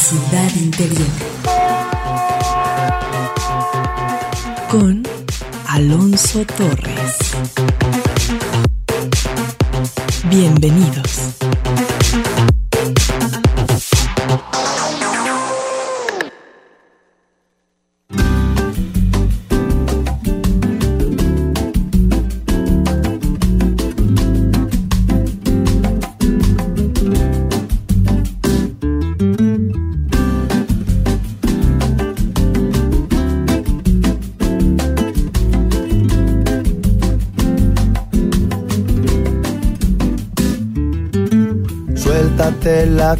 ciudad interior. Con Alonso Torres. Bienvenidos.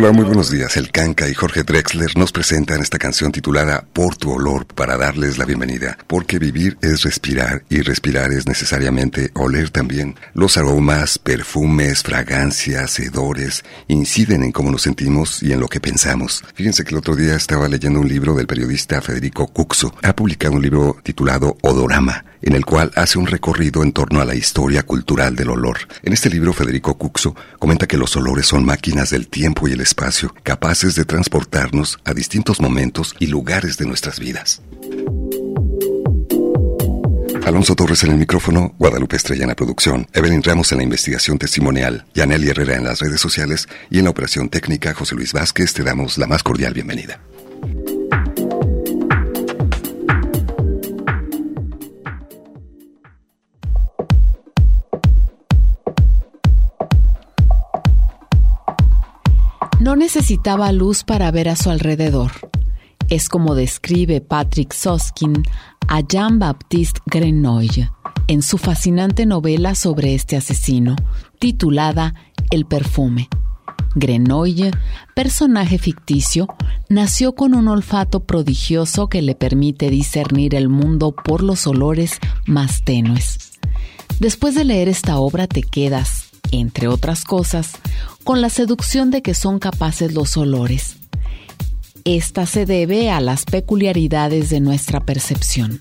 Hola, muy buenos días. El Canca y Jorge Drexler nos presentan esta canción titulada Por tu olor para darles la bienvenida. Porque vivir es respirar y respirar es necesariamente oler también. Los aromas, perfumes, fragancias, hedores inciden en cómo nos sentimos y en lo que pensamos. Fíjense que el otro día estaba leyendo un libro del periodista Federico Cuxo. Ha publicado un libro titulado Odorama en el cual hace un recorrido en torno a la historia cultural del olor. En este libro, Federico Cuxo comenta que los olores son máquinas del tiempo y el espacio, capaces de transportarnos a distintos momentos y lugares de nuestras vidas. Alonso Torres en el micrófono, Guadalupe Estrella en la producción, Evelyn Ramos en la investigación testimonial, Yaneli Herrera en las redes sociales y en la operación técnica José Luis Vázquez te damos la más cordial bienvenida. No necesitaba luz para ver a su alrededor. Es como describe Patrick Soskin a Jean-Baptiste Grenouille en su fascinante novela sobre este asesino, titulada El perfume. Grenouille, personaje ficticio, nació con un olfato prodigioso que le permite discernir el mundo por los olores más tenues. Después de leer esta obra te quedas, entre otras cosas, con la seducción de que son capaces los olores. Esta se debe a las peculiaridades de nuestra percepción.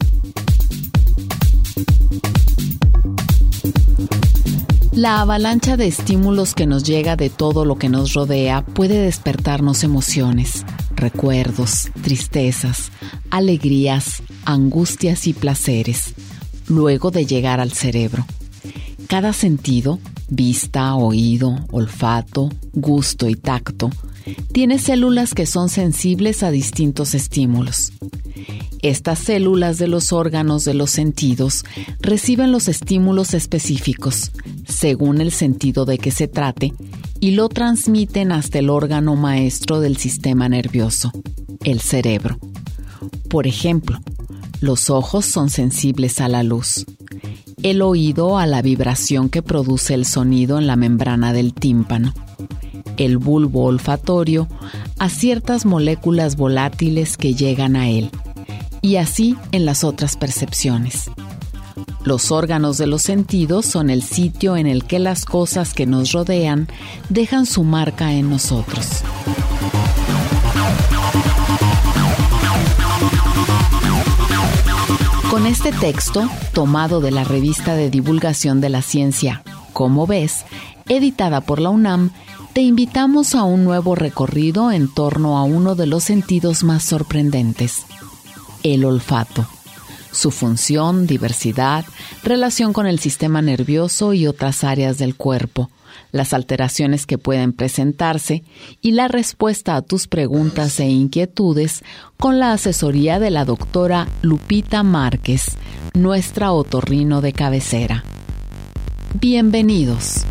La avalancha de estímulos que nos llega de todo lo que nos rodea puede despertarnos emociones, recuerdos, tristezas, alegrías, angustias y placeres, luego de llegar al cerebro. Cada sentido, vista, oído, olfato, gusto y tacto, tiene células que son sensibles a distintos estímulos. Estas células de los órganos de los sentidos reciben los estímulos específicos, según el sentido de que se trate, y lo transmiten hasta el órgano maestro del sistema nervioso, el cerebro. Por ejemplo, los ojos son sensibles a la luz, el oído a la vibración que produce el sonido en la membrana del tímpano, el bulbo olfatorio a ciertas moléculas volátiles que llegan a él, y así en las otras percepciones. Los órganos de los sentidos son el sitio en el que las cosas que nos rodean dejan su marca en nosotros. Con este texto, tomado de la revista de divulgación de la ciencia, Como ves, editada por la UNAM, te invitamos a un nuevo recorrido en torno a uno de los sentidos más sorprendentes, el olfato. Su función, diversidad, relación con el sistema nervioso y otras áreas del cuerpo, las alteraciones que pueden presentarse y la respuesta a tus preguntas e inquietudes con la asesoría de la doctora Lupita Márquez, nuestra otorrino de cabecera. Bienvenidos.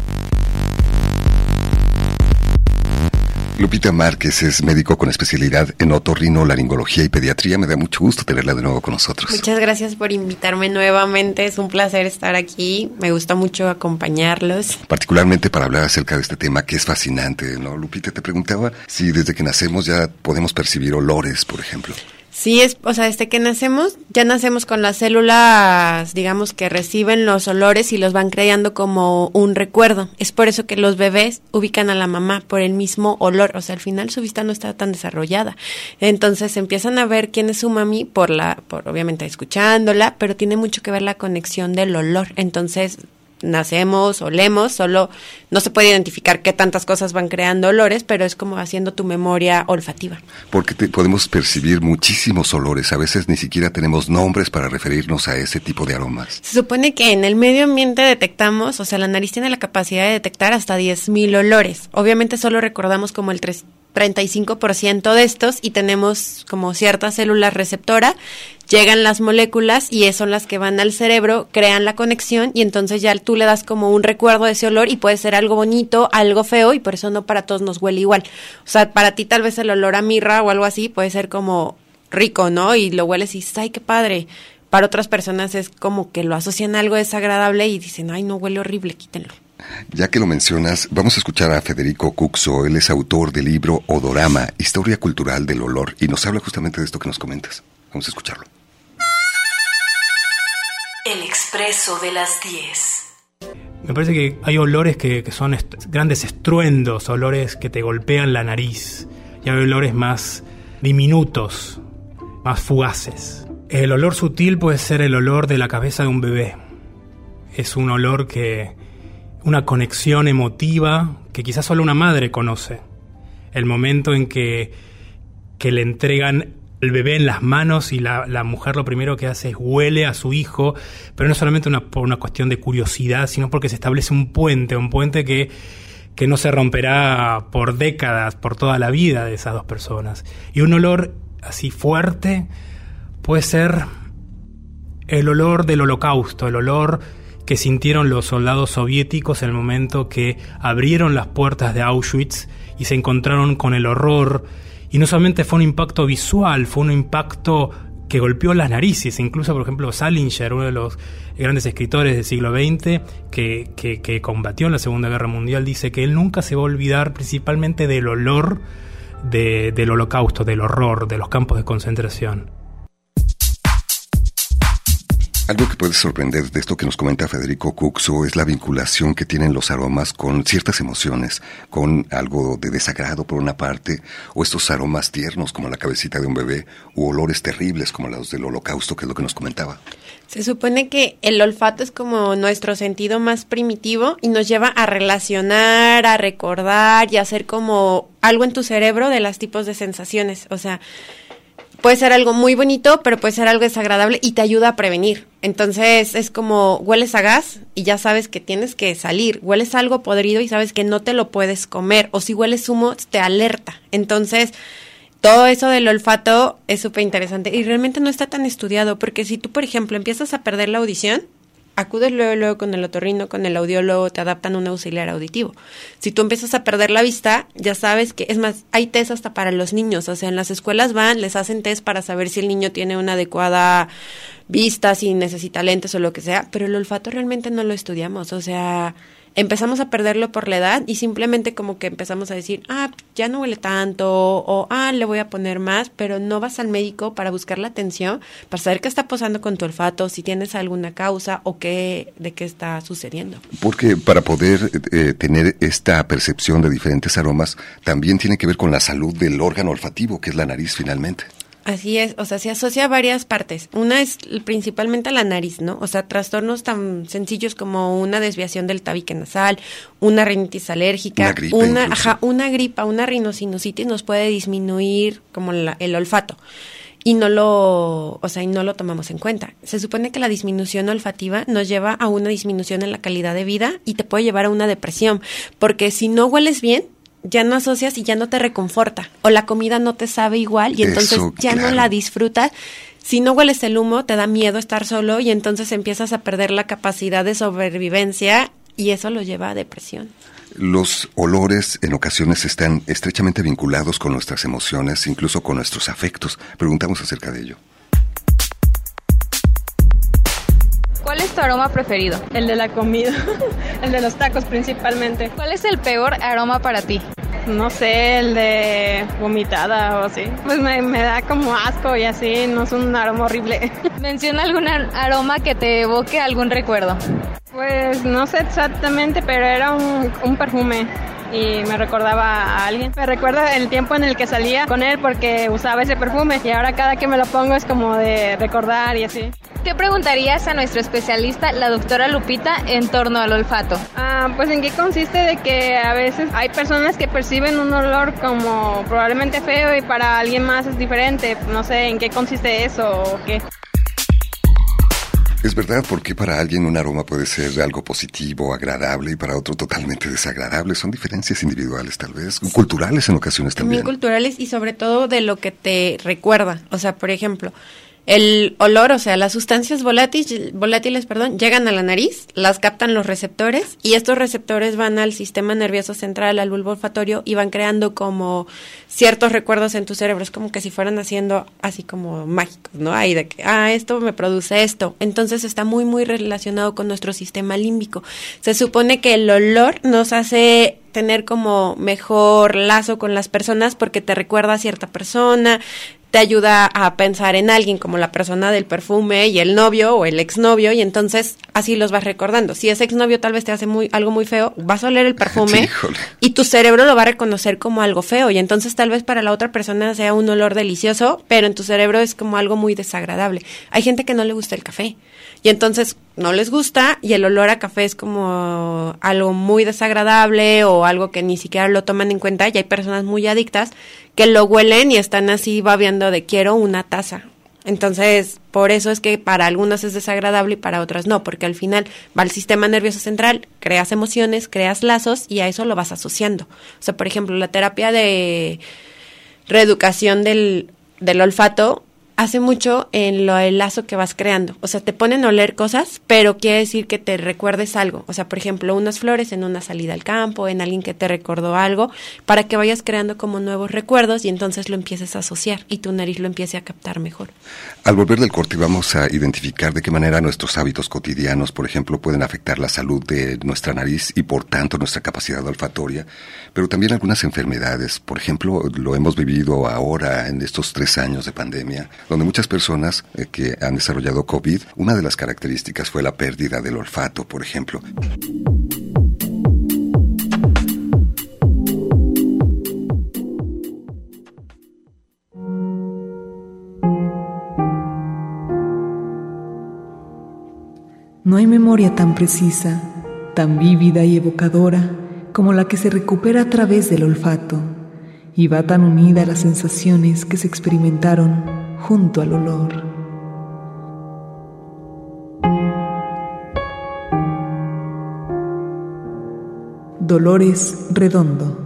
Lupita Márquez es médico con especialidad en otorrino, laringología y pediatría. Me da mucho gusto tenerla de nuevo con nosotros. Muchas gracias por invitarme nuevamente. Es un placer estar aquí. Me gusta mucho acompañarlos. Particularmente para hablar acerca de este tema que es fascinante, ¿no? Lupita, te preguntaba si desde que nacemos ya podemos percibir olores, por ejemplo. Sí, es, o sea, desde que nacemos, ya nacemos con las células, digamos, que reciben los olores y los van creando como un recuerdo. Es por eso que los bebés ubican a la mamá por el mismo olor. O sea, al final su vista no está tan desarrollada. Entonces empiezan a ver quién es su mami por la, por obviamente escuchándola, pero tiene mucho que ver la conexión del olor. Entonces nacemos, olemos, solo no se puede identificar qué tantas cosas van creando olores, pero es como haciendo tu memoria olfativa. Porque podemos percibir muchísimos olores, a veces ni siquiera tenemos nombres para referirnos a ese tipo de aromas. Se supone que en el medio ambiente detectamos, o sea, la nariz tiene la capacidad de detectar hasta 10.000 olores. Obviamente solo recordamos como el 3 35% de estos y tenemos como ciertas células receptora, llegan las moléculas y son las que van al cerebro, crean la conexión y entonces ya tú le das como un recuerdo de ese olor y puede ser algo bonito, algo feo y por eso no para todos nos huele igual. O sea, para ti tal vez el olor a mirra o algo así puede ser como rico, ¿no? Y lo hueles y dices, ay, qué padre. Para otras personas es como que lo asocian a algo desagradable y dicen, ay, no huele horrible, quítenlo. Ya que lo mencionas, vamos a escuchar a Federico Cuxo. Él es autor del libro Odorama, Historia Cultural del Olor, y nos habla justamente de esto que nos comentas. Vamos a escucharlo. El expreso de las 10. Me parece que hay olores que, que son grandes estruendos, olores que te golpean la nariz, y hay olores más diminutos, más fugaces. El olor sutil puede ser el olor de la cabeza de un bebé. Es un olor que, una conexión emotiva que quizás solo una madre conoce. El momento en que, que le entregan el bebé en las manos y la, mujer lo primero que hace es huele a su hijo, pero no solamente una, por una cuestión de curiosidad, sino porque se establece un puente, un puente que, que no se romperá por décadas, por toda la vida de esas dos personas. Y un olor así fuerte puede ser el olor del holocausto, el olor que sintieron los soldados soviéticos en el momento que abrieron las puertas de Auschwitz y se encontraron con el horror. Y no solamente fue un impacto visual, fue un impacto que golpeó las narices. Incluso, por ejemplo, Salinger, uno de los grandes escritores del siglo XX, que, que, combatió en la Segunda Guerra Mundial, dice que él nunca se va a olvidar principalmente del olor del holocausto, del horror, de los campos de concentración. Algo que puede sorprender de esto que nos comenta Federico Cuxo es la vinculación que tienen los aromas con ciertas emociones, con algo de desagrado por una parte, o estos aromas tiernos como la cabecita de un bebé, u olores terribles como los del holocausto, que es lo que nos comentaba. Se supone que el olfato es como nuestro sentido más primitivo y nos lleva a relacionar, a recordar y a hacer como algo en tu cerebro de los tipos de sensaciones. O sea, puede ser algo muy bonito, pero puede ser algo desagradable y te ayuda a prevenir. Entonces es como hueles a gas y ya sabes que tienes que salir, hueles algo podrido y sabes que no te lo puedes comer, o si hueles humo te alerta. Entonces todo eso del olfato es súper interesante y realmente no está tan estudiado porque si tú, por ejemplo, empiezas a perder la audición, acudes luego, luego con el otorrino, con el audiólogo, te adaptan un auxiliar auditivo. Si tú empiezas a perder la vista, ya sabes que, es más, hay test hasta para los niños, o sea, en las escuelas van, les hacen test para saber si el niño tiene una adecuada vista, si necesita lentes o lo que sea, pero el olfato realmente no lo estudiamos, o sea, empezamos a perderlo por la edad y simplemente como que empezamos a decir, ah, ya no huele tanto o ah, le voy a poner más, pero no vas al médico para buscar la atención, para saber qué está pasando con tu olfato, si tienes alguna causa o qué, de qué está sucediendo. Porque para poder eh, tener esta percepción de diferentes aromas, también tiene que ver con la salud del órgano olfativo, que es la nariz finalmente. Así es, o sea, se asocia a varias partes. Una es principalmente a la nariz, ¿no? O sea, trastornos tan sencillos como una desviación del tabique nasal, una rinitis alérgica, una, gripa, una, ajá, una gripa, una rinosinusitis nos puede disminuir como el olfato y no lo, o sea, y no lo tomamos en cuenta. Se supone que la disminución olfativa nos lleva a una disminución en la calidad de vida y te puede llevar a una depresión, porque si no hueles bien, ya no asocias y ya no te reconforta. O la comida no te sabe igual y entonces ya no la disfrutas. Si no hueles el humo, te da miedo estar solo y entonces empiezas a perder la capacidad de sobrevivencia y eso lo lleva a depresión. Los olores en ocasiones están estrechamente vinculados con nuestras emociones, incluso con nuestros afectos. Preguntamos acerca de ello. ¿Cuál es tu aroma preferido? El de la comida, el de los tacos principalmente. ¿Cuál es el peor aroma para ti? No sé, el de vomitada o así. Pues me, da como asco y así, no es un aroma horrible. Menciona algún aroma que te evoque algún recuerdo. Pues no sé exactamente, pero era un, un perfume y me recordaba a alguien. Me recuerda el tiempo en el que salía con él porque usaba ese perfume y ahora cada que me lo pongo es como de recordar y así. ¿Qué preguntarías a nuestra especialista, la doctora Lupita, en torno al olfato? Ah, pues en qué consiste de que a veces hay personas que perciben un olor como probablemente feo y para alguien más es diferente. No sé en qué consiste eso o qué. Es verdad, porque para alguien un aroma puede ser algo positivo, agradable, y para otro totalmente desagradable. Son diferencias individuales, tal vez, culturales en ocasiones también. También culturales y sobre todo de lo que te recuerda. O sea, por ejemplo, el olor, o sea, las sustancias volátiles, volátiles, perdón, llegan a la nariz, las captan los receptores y estos receptores van al sistema nervioso central, al bulbo olfatorio y van creando como ciertos recuerdos en tu cerebro, es como que si fueran haciendo así como mágicos, ¿no? Ahí de que, ah, esto me produce esto. Entonces está muy, muy relacionado con nuestro sistema límbico. Se supone que el olor nos hace tener como mejor lazo con las personas porque te recuerda a cierta persona, te ayuda a pensar en alguien como la persona del perfume y el novio o el exnovio y entonces así los vas recordando. Si ese exnovio tal vez te hace muy algo muy feo, vas a oler el perfume y tu cerebro lo va a reconocer como algo feo y entonces tal vez para la otra persona sea un olor delicioso, pero en tu cerebro es como algo muy desagradable. Hay gente que no le gusta el café y entonces no les gusta y el olor a café es como algo muy desagradable o algo que ni siquiera lo toman en cuenta y hay personas muy adictas que lo huelen y están así babeando de quiero una taza. Entonces, por eso es que para algunas es desagradable y para otras no, porque al final va al sistema nervioso central, creas emociones, creas lazos y a eso lo vas asociando. O sea, por ejemplo, la terapia de reeducación del, del olfato hace mucho en lo el lazo que vas creando. O sea, te ponen a oler cosas, pero quiere decir que te recuerdes algo. O sea, por ejemplo, unas flores en una salida al campo, en alguien que te recordó algo, para que vayas creando como nuevos recuerdos y entonces lo empieces a asociar y tu nariz lo empiece a captar mejor. Al volver del corte vamos a identificar de qué manera nuestros hábitos cotidianos, por ejemplo, pueden afectar la salud de nuestra nariz y por tanto nuestra capacidad olfatoria, pero también algunas enfermedades. Por ejemplo, lo hemos vivido ahora en estos tres años de pandemia, donde muchas personas eh, que han desarrollado COVID, una de las características fue la pérdida del olfato, por ejemplo. No hay memoria tan precisa, tan vívida y evocadora como la que se recupera a través del olfato y va tan unida a las sensaciones que se experimentaron junto al olor. Dolores Redondo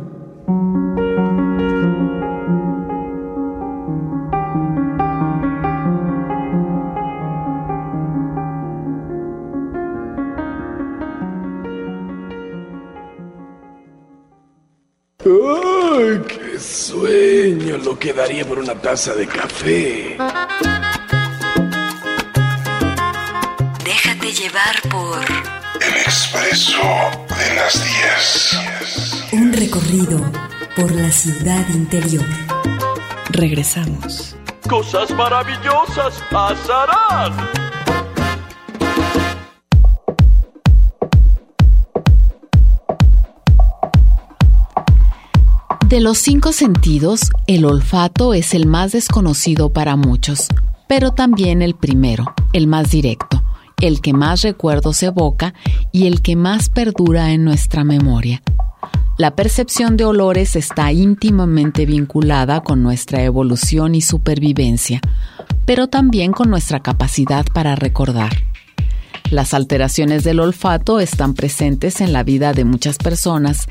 sueño! Lo que daría por una taza de café. Déjate llevar por El expreso de las 10. Un recorrido por la ciudad interior. Regresamos. Cosas maravillosas pasarán. De los cinco sentidos, el olfato es el más desconocido para muchos, pero también el primero, el más directo, el que más recuerdos evoca y el que más perdura en nuestra memoria. La percepción de olores está íntimamente vinculada con nuestra evolución y supervivencia, pero también con nuestra capacidad para recordar. Las alteraciones del olfato están presentes en la vida de muchas personas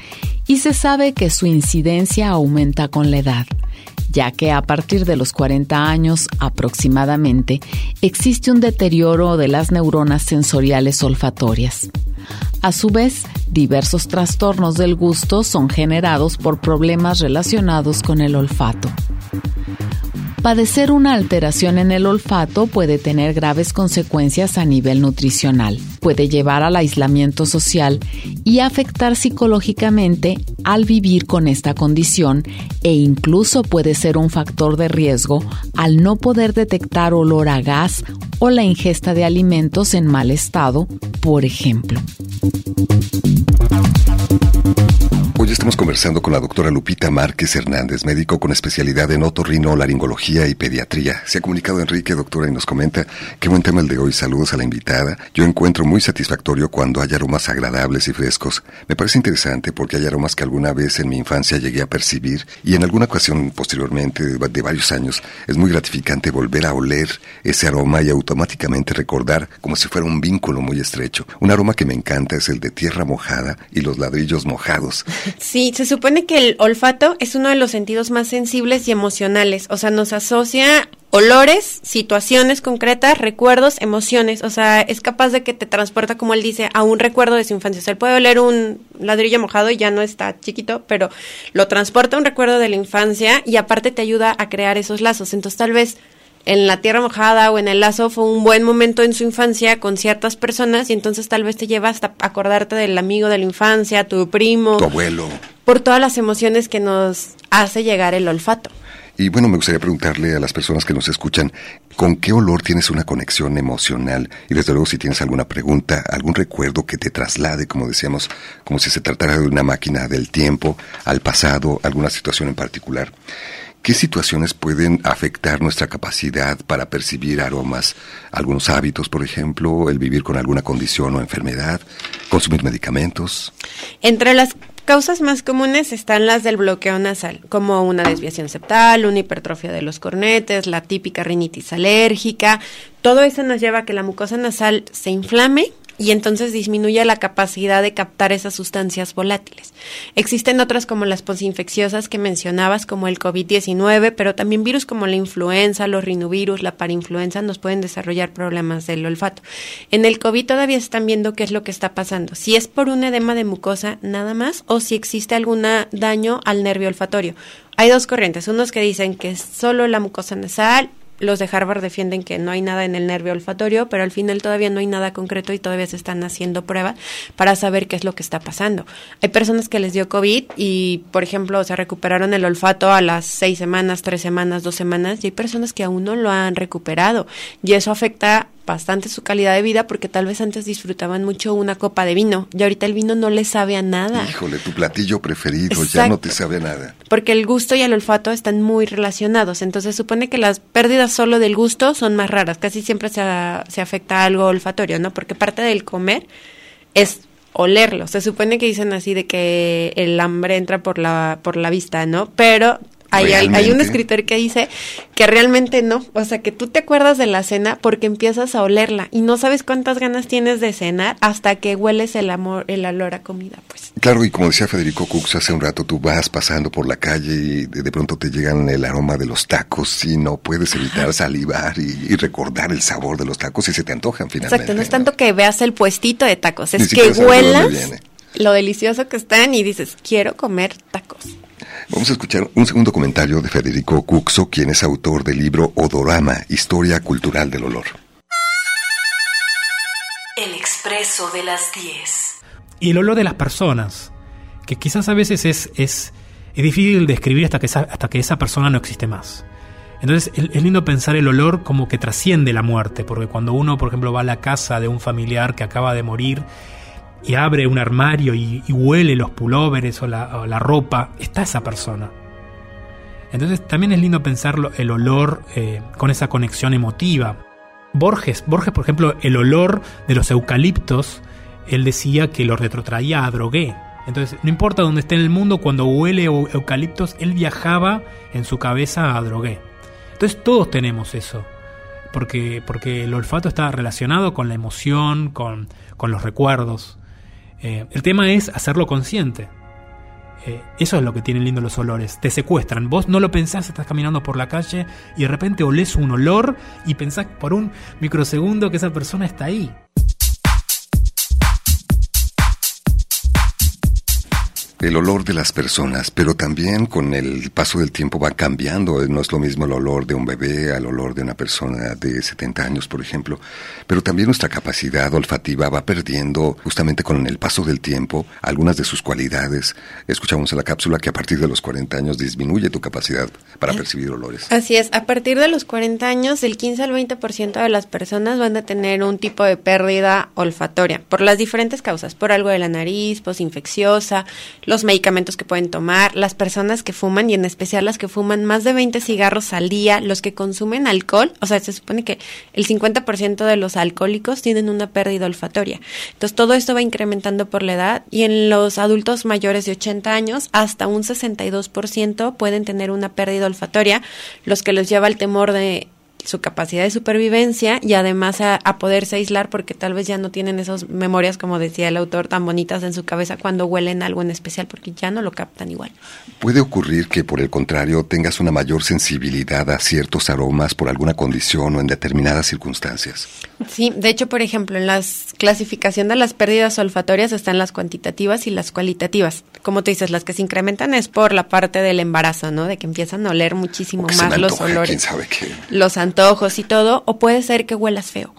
y se sabe que su incidencia aumenta con la edad, ya que a partir de los 40 años aproximadamente existe un deterioro de las neuronas sensoriales olfatorias. A su vez, diversos trastornos del gusto son generados por problemas relacionados con el olfato. Padecer una alteración en el olfato puede tener graves consecuencias a nivel nutricional, puede llevar al aislamiento social y afectar psicológicamente al vivir con esta condición e incluso puede ser un factor de riesgo al no poder detectar olor a gas o la ingesta de alimentos en mal estado, por ejemplo. Hoy estamos conversando con la doctora Lupita Márquez Hernández, médico con especialidad en otorrinolaringología y pediatría. Se ha comunicado Enrique, doctora, y nos comenta qué buen tema el de hoy. Saludos a la invitada. Yo encuentro muy satisfactorio cuando hay aromas agradables y frescos. Me parece interesante porque hay aromas que alguna vez en mi infancia llegué a percibir y en alguna ocasión posteriormente de varios años es muy gratificante volver a oler ese aroma y automáticamente recordar como si fuera un vínculo muy estrecho. Un aroma que me encanta es el de tierra mojada y los ladrillos mojados. Sí, se supone que el olfato es uno de los sentidos más sensibles y emocionales, o sea, nos asocia olores, situaciones concretas, recuerdos, emociones, o sea, es capaz de que te transporta, como él dice, a un recuerdo de su infancia. O sea, él puede oler un ladrillo mojado y ya no está chiquito, pero lo transporta a un recuerdo de la infancia y aparte te ayuda a crear esos lazos. Entonces, tal vez en la tierra mojada o en el lazo fue un buen momento en su infancia con ciertas personas y entonces tal vez te lleva hasta acordarte del amigo de la infancia, tu primo, tu abuelo, por todas las emociones que nos hace llegar el olfato. Y bueno, me gustaría preguntarle a las personas que nos escuchan, ¿con qué olor tienes una conexión emocional? Y desde luego si tienes alguna pregunta, algún recuerdo que te traslade, como decíamos, como si se tratara de una máquina del tiempo, al pasado, alguna situación en particular. ¿Qué situaciones pueden afectar nuestra capacidad para percibir aromas? Algunos hábitos, por ejemplo, el vivir con alguna condición o enfermedad, consumir medicamentos. Entre las causas más comunes están las del bloqueo nasal, como una desviación septal, una hipertrofia de los cornetes, la típica rinitis alérgica. Todo eso nos lleva a que la mucosa nasal se inflame y entonces disminuye la capacidad de captar esas sustancias volátiles. Existen otras como las posinfecciosas que mencionabas, como el COVID-19, pero también virus como la influenza, los rinovirus, la parainfluenza nos pueden desarrollar problemas del olfato. En el COVID todavía están viendo qué es lo que está pasando, si es por un edema de mucosa nada más o si existe algún daño al nervio olfatorio. Hay dos corrientes, unos que dicen que es solo la mucosa nasal los de Harvard defienden que no hay nada en el nervio olfatorio, pero al final todavía no hay nada concreto y todavía se están haciendo pruebas para saber qué es lo que está pasando. Hay personas que les dio COVID y, por ejemplo, se recuperaron el olfato a las seis semanas, tres semanas, dos semanas, y hay personas que aún no lo han recuperado. Y eso afecta bastante su calidad de vida porque tal vez antes disfrutaban mucho una copa de vino y ahorita el vino no les sabe a nada. Híjole, tu platillo preferido ya no te sabe a nada. Porque el gusto y el olfato están muy relacionados, entonces supone que las pérdidas solo del gusto son más raras, casi siempre se, se afecta algo olfatorio, ¿no? Porque parte del comer es olerlo. Se supone que dicen así de que el hambre entra por la por la vista, ¿no? Pero hay, hay, un escritor que dice que realmente no, o sea, que tú te acuerdas de la cena porque empiezas a olerla y no sabes cuántas ganas tienes de cenar hasta que hueles el amor, el olor a comida, pues. Claro, y como decía Federico Cux hace un rato, tú vas pasando por la calle y de, pronto te llegan el aroma de los tacos y no puedes evitar salivar y, recordar el sabor de los tacos y se te antojan finalmente. Exacto, no es tanto que veas el puestito de tacos, es que huelas lo delicioso que están y dices, quiero comer tacos. Vamos a escuchar un segundo comentario de Federico Cuxo, quien es autor del libro Odorama, Historia Cultural del Olor. El expreso de las 10. Y el olor de las personas, que quizás a veces es, es, difícil describir hasta que, esa, hasta que esa persona no existe más. Entonces es lindo pensar el olor como que trasciende la muerte, porque cuando uno, por ejemplo, va a la casa de un familiar que acaba de morir, y abre un armario y, huele los pulóveres o la, ropa, está esa persona. Entonces también es lindo pensar el olor eh, con esa conexión emotiva. Borges, Borges, por ejemplo, el olor de los eucaliptos, él decía que lo retrotraía a Drogué. Entonces, no importa dónde esté en el mundo, cuando huele eucaliptos, él viajaba en su cabeza a Drogué. Entonces todos tenemos eso, porque, porque el olfato está relacionado con la emoción, con, con los recuerdos. Eh, el tema es hacerlo consciente. Eh, eso es lo que tienen lindo los olores. Te secuestran. Vos no lo pensás, estás caminando por la calle y de repente olés un olor y pensás por un microsegundo que esa persona está ahí. El olor de las personas, pero también con el paso del tiempo va cambiando. No es lo mismo el olor de un bebé al olor de una persona de 70 años, por ejemplo. Pero también nuestra capacidad olfativa va perdiendo justamente con el paso del tiempo algunas de sus cualidades. Escuchamos en la cápsula que a partir de los 40 años disminuye tu capacidad para percibir olores. Así es, a partir de los 40 años, del 15 al 20% de las personas van a tener un tipo de pérdida olfatoria por las diferentes causas, por algo de la nariz, posinfecciosa, los medicamentos que pueden tomar, las personas que fuman y en especial las que fuman más de 20 cigarros al día, los que consumen alcohol, o sea, se supone que el 50% de los alcohólicos tienen una pérdida olfatoria. Entonces, todo esto va incrementando por la edad y en los adultos mayores de 80 años hasta un 62% pueden tener una pérdida olfatoria, los que los lleva el temor de su capacidad de supervivencia y además a, poderse aislar porque tal vez ya no tienen esas memorias, como decía el autor, tan bonitas en su cabeza cuando huelen algo en especial porque ya no lo captan igual. ¿Puede ocurrir que por el contrario tengas una mayor sensibilidad a ciertos aromas por alguna condición o en determinadas circunstancias? Sí, de hecho, por ejemplo, en la clasificación de las pérdidas olfatorias están las cuantitativas y las cualitativas. Como tú dices, las que se incrementan es por la parte del embarazo, ¿no? De que empiezan a oler muchísimo más los olores. ¿quién sabe qué? Los antojos y todo, o puede ser que huelas feo.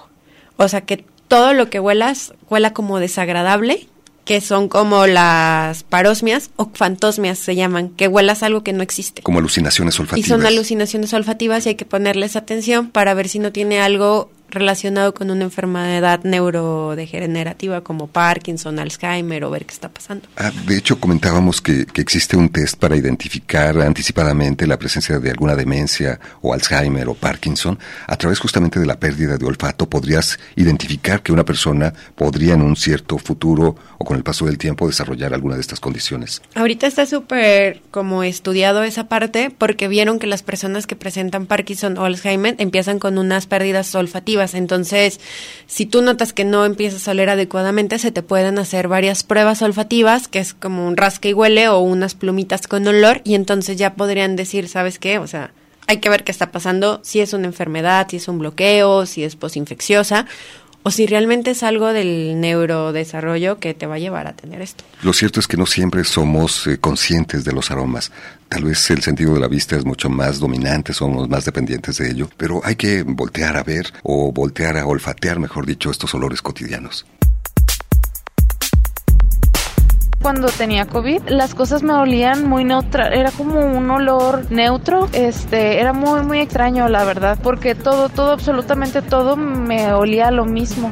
O sea, que todo lo que huelas huela como desagradable, que son como las parosmias o fantosmias se llaman, que huelas algo que no existe. Como alucinaciones olfativas. Y son alucinaciones olfativas y hay que ponerles atención para ver si no tiene algo relacionado con una enfermedad neurodegenerativa como Parkinson, Alzheimer o ver qué está pasando. Ah, de hecho, comentábamos que, que, existe un test para identificar anticipadamente la presencia de alguna demencia o Alzheimer o Parkinson. A través justamente de la pérdida de olfato podrías identificar que una persona podría en un cierto futuro o con el paso del tiempo desarrollar alguna de estas condiciones. Ahorita está súper como estudiado esa parte porque vieron que las personas que presentan Parkinson o Alzheimer empiezan con unas pérdidas olfativas Entonces, si tú notas que no empiezas a oler adecuadamente, se te pueden hacer varias pruebas olfativas, que es como un rasca y huele o unas plumitas con olor, y entonces ya podrían decir, ¿sabes qué? O sea, hay que ver qué está pasando, si es una enfermedad, si es un bloqueo, si es posinfecciosa o si realmente es algo del neurodesarrollo que te va a llevar a tener esto. Lo cierto es que no siempre somos eh, conscientes de los aromas. Tal vez el sentido de la vista es mucho más dominante, somos más dependientes de ello, pero hay que voltear a ver o voltear a olfatear, mejor dicho, estos olores cotidianos cuando tenía COVID, las cosas me olían muy neutral, era como un olor neutro, este, era muy muy extraño la verdad, porque todo todo absolutamente todo me olía lo mismo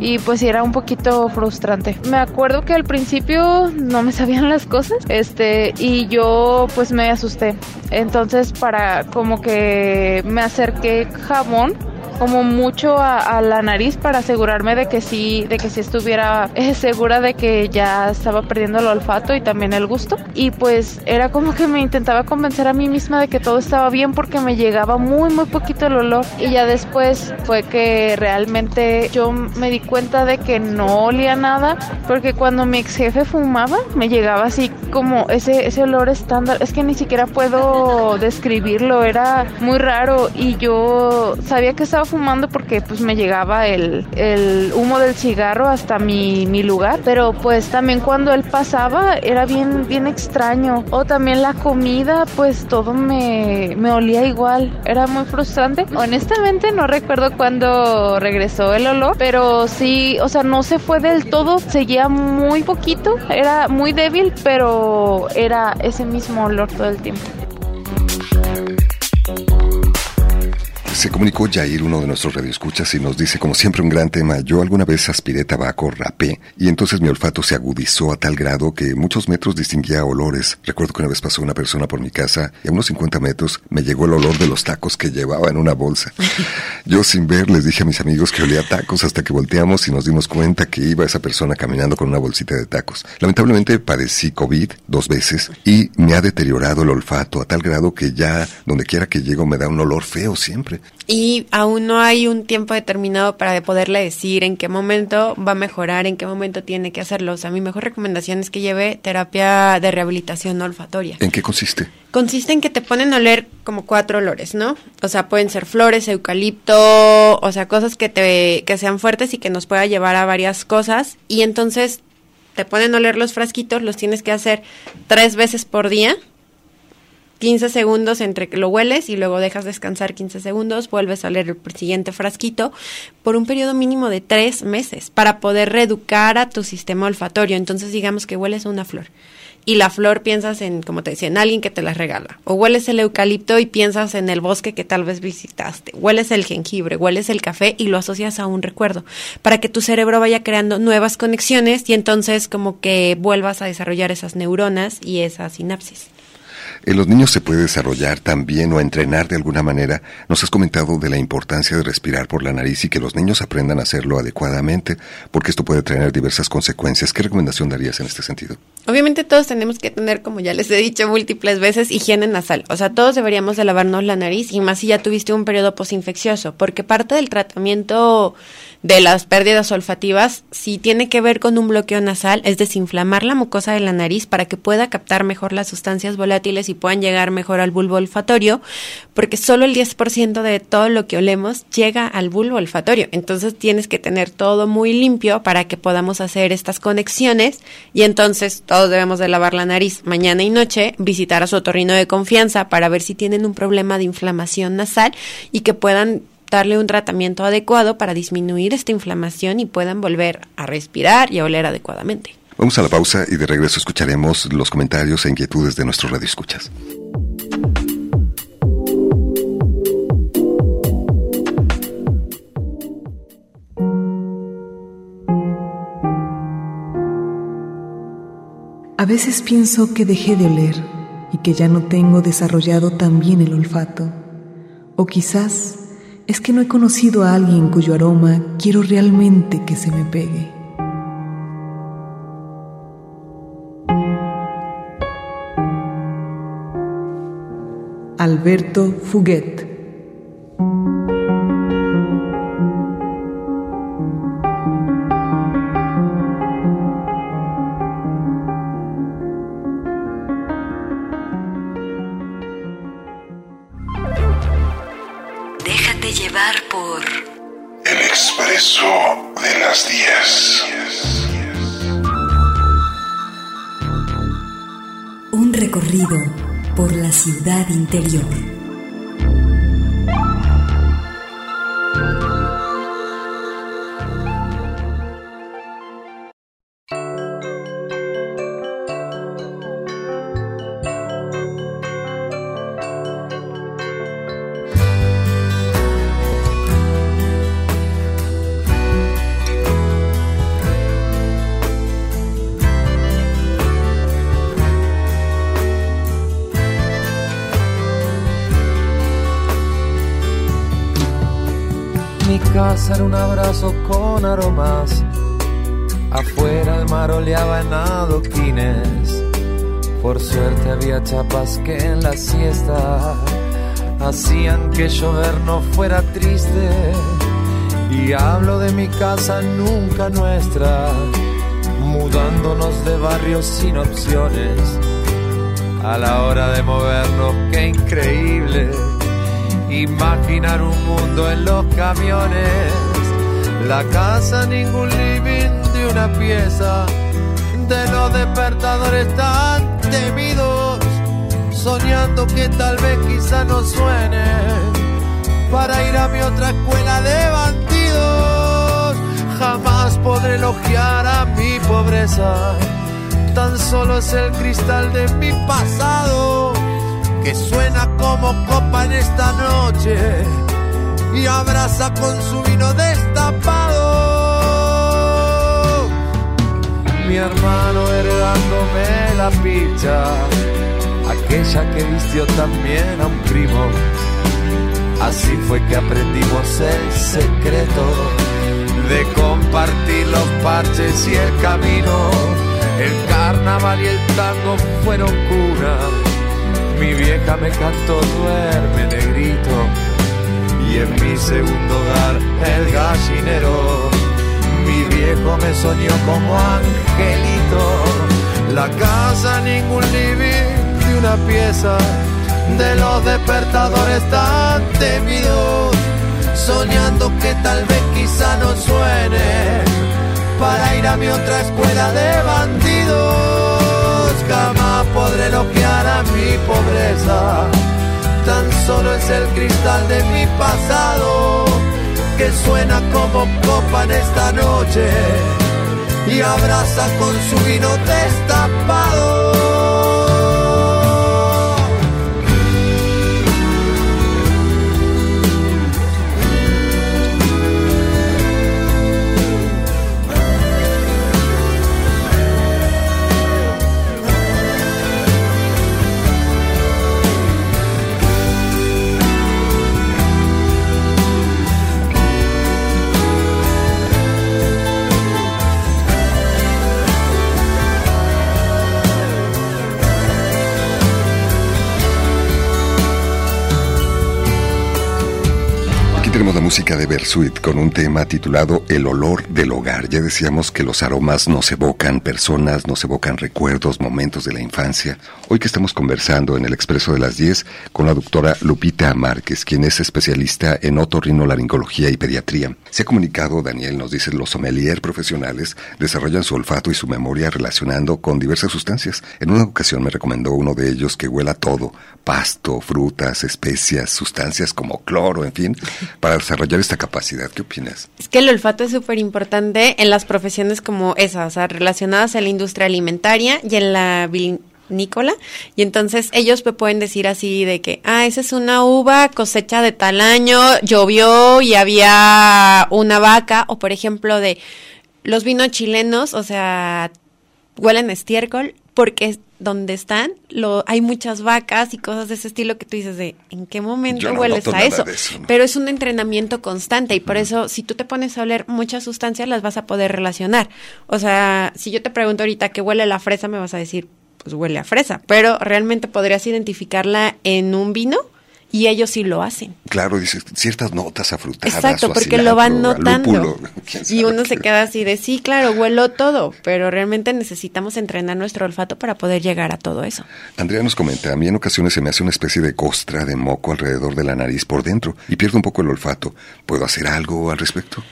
y pues era un poquito frustrante. Me acuerdo que al principio no me sabían las cosas, este, y yo pues me asusté. Entonces para como que me acerqué jabón como mucho a, la nariz para asegurarme de que sí, de que sí estuviera eh, segura de que ya estaba perdiendo el olfato y también el gusto. Y pues era como que me intentaba convencer a mí misma de que todo estaba bien porque me llegaba muy muy poquito el olor. Y ya después fue que realmente yo me di cuenta de que no olía nada porque cuando mi ex jefe fumaba me llegaba así como ese, ese olor estándar. Es que ni siquiera puedo describirlo, era muy raro y yo sabía que estaba fumando porque pues me llegaba el, el humo del cigarro hasta mi, mi, lugar, pero pues también cuando él pasaba era bien, bien extraño. O también la comida, pues todo me, me olía igual, era muy frustrante. Honestamente no recuerdo cuándo regresó el olor, pero sí, o sea, no se fue del todo, seguía muy poquito, era muy débil, pero era ese mismo olor todo el tiempo. Se comunicó Jair, uno de nuestros radioescuchas, y nos dice, como siempre, un gran tema. Yo alguna vez aspiré tabaco, rapé, y entonces mi olfato se agudizó a tal grado que muchos metros distinguía olores. Recuerdo que una vez pasó una persona por mi casa y a unos 50 metros me llegó el olor de los tacos que llevaba en una bolsa. Yo sin ver les dije a mis amigos que olía tacos hasta que volteamos y nos dimos cuenta que iba esa persona caminando con una bolsita de tacos. Lamentablemente padecí COVID dos veces y me ha deteriorado el olfato a tal grado que ya donde quiera que llego me da un olor feo siempre y aún no hay un tiempo determinado para poderle decir en qué momento va a mejorar, en qué momento tiene que hacerlo. O sea, mi mejor recomendación es que lleve terapia de rehabilitación olfatoria. ¿En qué consiste? Consiste en que te ponen a oler como cuatro olores, ¿no? O sea, pueden ser flores, eucalipto, o sea, cosas que te que sean fuertes y que nos pueda llevar a varias cosas y entonces te ponen a oler los frasquitos, los tienes que hacer tres veces por día 15 segundos entre que lo hueles y luego dejas descansar 15 segundos, vuelves a leer el siguiente frasquito por un periodo mínimo de tres meses para poder reeducar a tu sistema olfatorio. Entonces digamos que hueles una flor y la flor piensas en, como te decía, en alguien que te la regala. O hueles el eucalipto y piensas en el bosque que tal vez visitaste. Hueles el jengibre, hueles el café y lo asocias a un recuerdo. Para que tu cerebro vaya creando nuevas conexiones y entonces como que vuelvas a desarrollar esas neuronas y esas sinapsis. ¿En los niños se puede desarrollar también o entrenar de alguna manera? Nos has comentado de la importancia de respirar por la nariz y que los niños aprendan a hacerlo adecuadamente, porque esto puede tener diversas consecuencias. ¿Qué recomendación darías en este sentido? Obviamente todos tenemos que tener, como ya les he dicho múltiples veces, higiene nasal. O sea, todos deberíamos de lavarnos la nariz y más si ya tuviste un periodo posinfeccioso, porque parte del tratamiento de las pérdidas olfativas, si tiene que ver con un bloqueo nasal, es desinflamar la mucosa de la nariz para que pueda captar mejor las sustancias volátiles y puedan llegar mejor al bulbo olfatorio, porque solo el 10% de todo lo que olemos llega al bulbo olfatorio. Entonces tienes que tener todo muy limpio para que podamos hacer estas conexiones y entonces todos debemos de lavar la nariz mañana y noche, visitar a su otorrino de confianza para ver si tienen un problema de inflamación nasal y que puedan darle un tratamiento adecuado para disminuir esta inflamación y puedan volver a respirar y a oler adecuadamente. Vamos a la pausa y de regreso escucharemos los comentarios e inquietudes de nuestros radioescuchas. A veces pienso que dejé de oler y que ya no tengo desarrollado tan bien el olfato. O quizás es que no he conocido a alguien cuyo aroma quiero realmente que se me pegue. Alberto Fuguet. Déjate llevar por El Expreso de las 10. Un recorrido por la ciudad interior. Con aromas. Afuera el mar oleaba en adoquines. Por suerte había chapas que en la siesta hacían que llover no fuera triste. Y hablo de mi casa nunca nuestra, mudándonos de barrios sin opciones. A la hora de movernos, qué increíble imaginar un mundo en los camiones. La casa, ningún living de una pieza, de los despertadores tan temidos, soñando que tal vez quizá no suene para ir a mi otra escuela de bandidos. Jamás podré elogiar a mi pobreza, tan solo es el cristal de mi pasado que suena como copa en esta noche y abraza con su vino destapado. Mi hermano heredándome la picha, aquella que vistió también a un primo. Así fue que aprendimos el secreto de compartir los parches y el camino. El carnaval y el tango fueron cuna mi vieja me cantó duerme negrito y en mi segundo hogar el gallinero. Mi viejo me soñó como angelito. La casa ningún living de una pieza de los despertadores tan temidos. Soñando que tal vez quizá no suene para ir a mi otra escuela de bandidos jamás podré elogiar a mi pobreza. Tan solo es el cristal de mi pasado que suena como copa en esta noche y abraza con su vino destapado. De Bersuit con un tema titulado El olor del hogar. Ya decíamos que los aromas nos evocan personas, nos evocan recuerdos, momentos de la infancia. Hoy que estamos conversando en el Expreso de las 10 con la doctora Lupita Márquez, quien es especialista en otorrinolaringología y pediatría. Se ha comunicado, Daniel nos dice, los sommelier profesionales desarrollan su olfato y su memoria relacionando con diversas sustancias. En una ocasión me recomendó uno de ellos que huela todo, pasto, frutas, especias, sustancias como cloro, en fin, para desarrollar esta capacidad. ¿Qué opinas? Es que el olfato es súper importante en las profesiones como esas, o sea, relacionadas a la industria alimentaria y en la vinícola. Y entonces ellos me pueden decir así de que, ah, esa es una uva cosecha de tal año, llovió y había una vaca, o por ejemplo de los vinos chilenos, o sea, huelen estiércol porque donde están lo hay muchas vacas y cosas de ese estilo que tú dices de en qué momento no hueles a eso? de eso, ¿no? pero es un entrenamiento constante y por eso si tú te pones a oler muchas sustancias las vas a poder relacionar o sea si yo te pregunto ahorita qué huele la fresa me vas a decir pues huele a fresa pero realmente podrías identificarla en un vino y ellos sí lo hacen. Claro, dice ciertas notas afrutadas. Exacto, porque lo van notando. lúpulo, Y uno qué. se queda así de, sí, claro, huelo todo, pero realmente necesitamos entrenar nuestro olfato para poder llegar a todo eso. Andrea nos comenta, a mí en ocasiones se me hace una especie de costra de moco alrededor de la nariz por dentro y pierdo un poco el olfato. ¿Puedo hacer algo al respecto?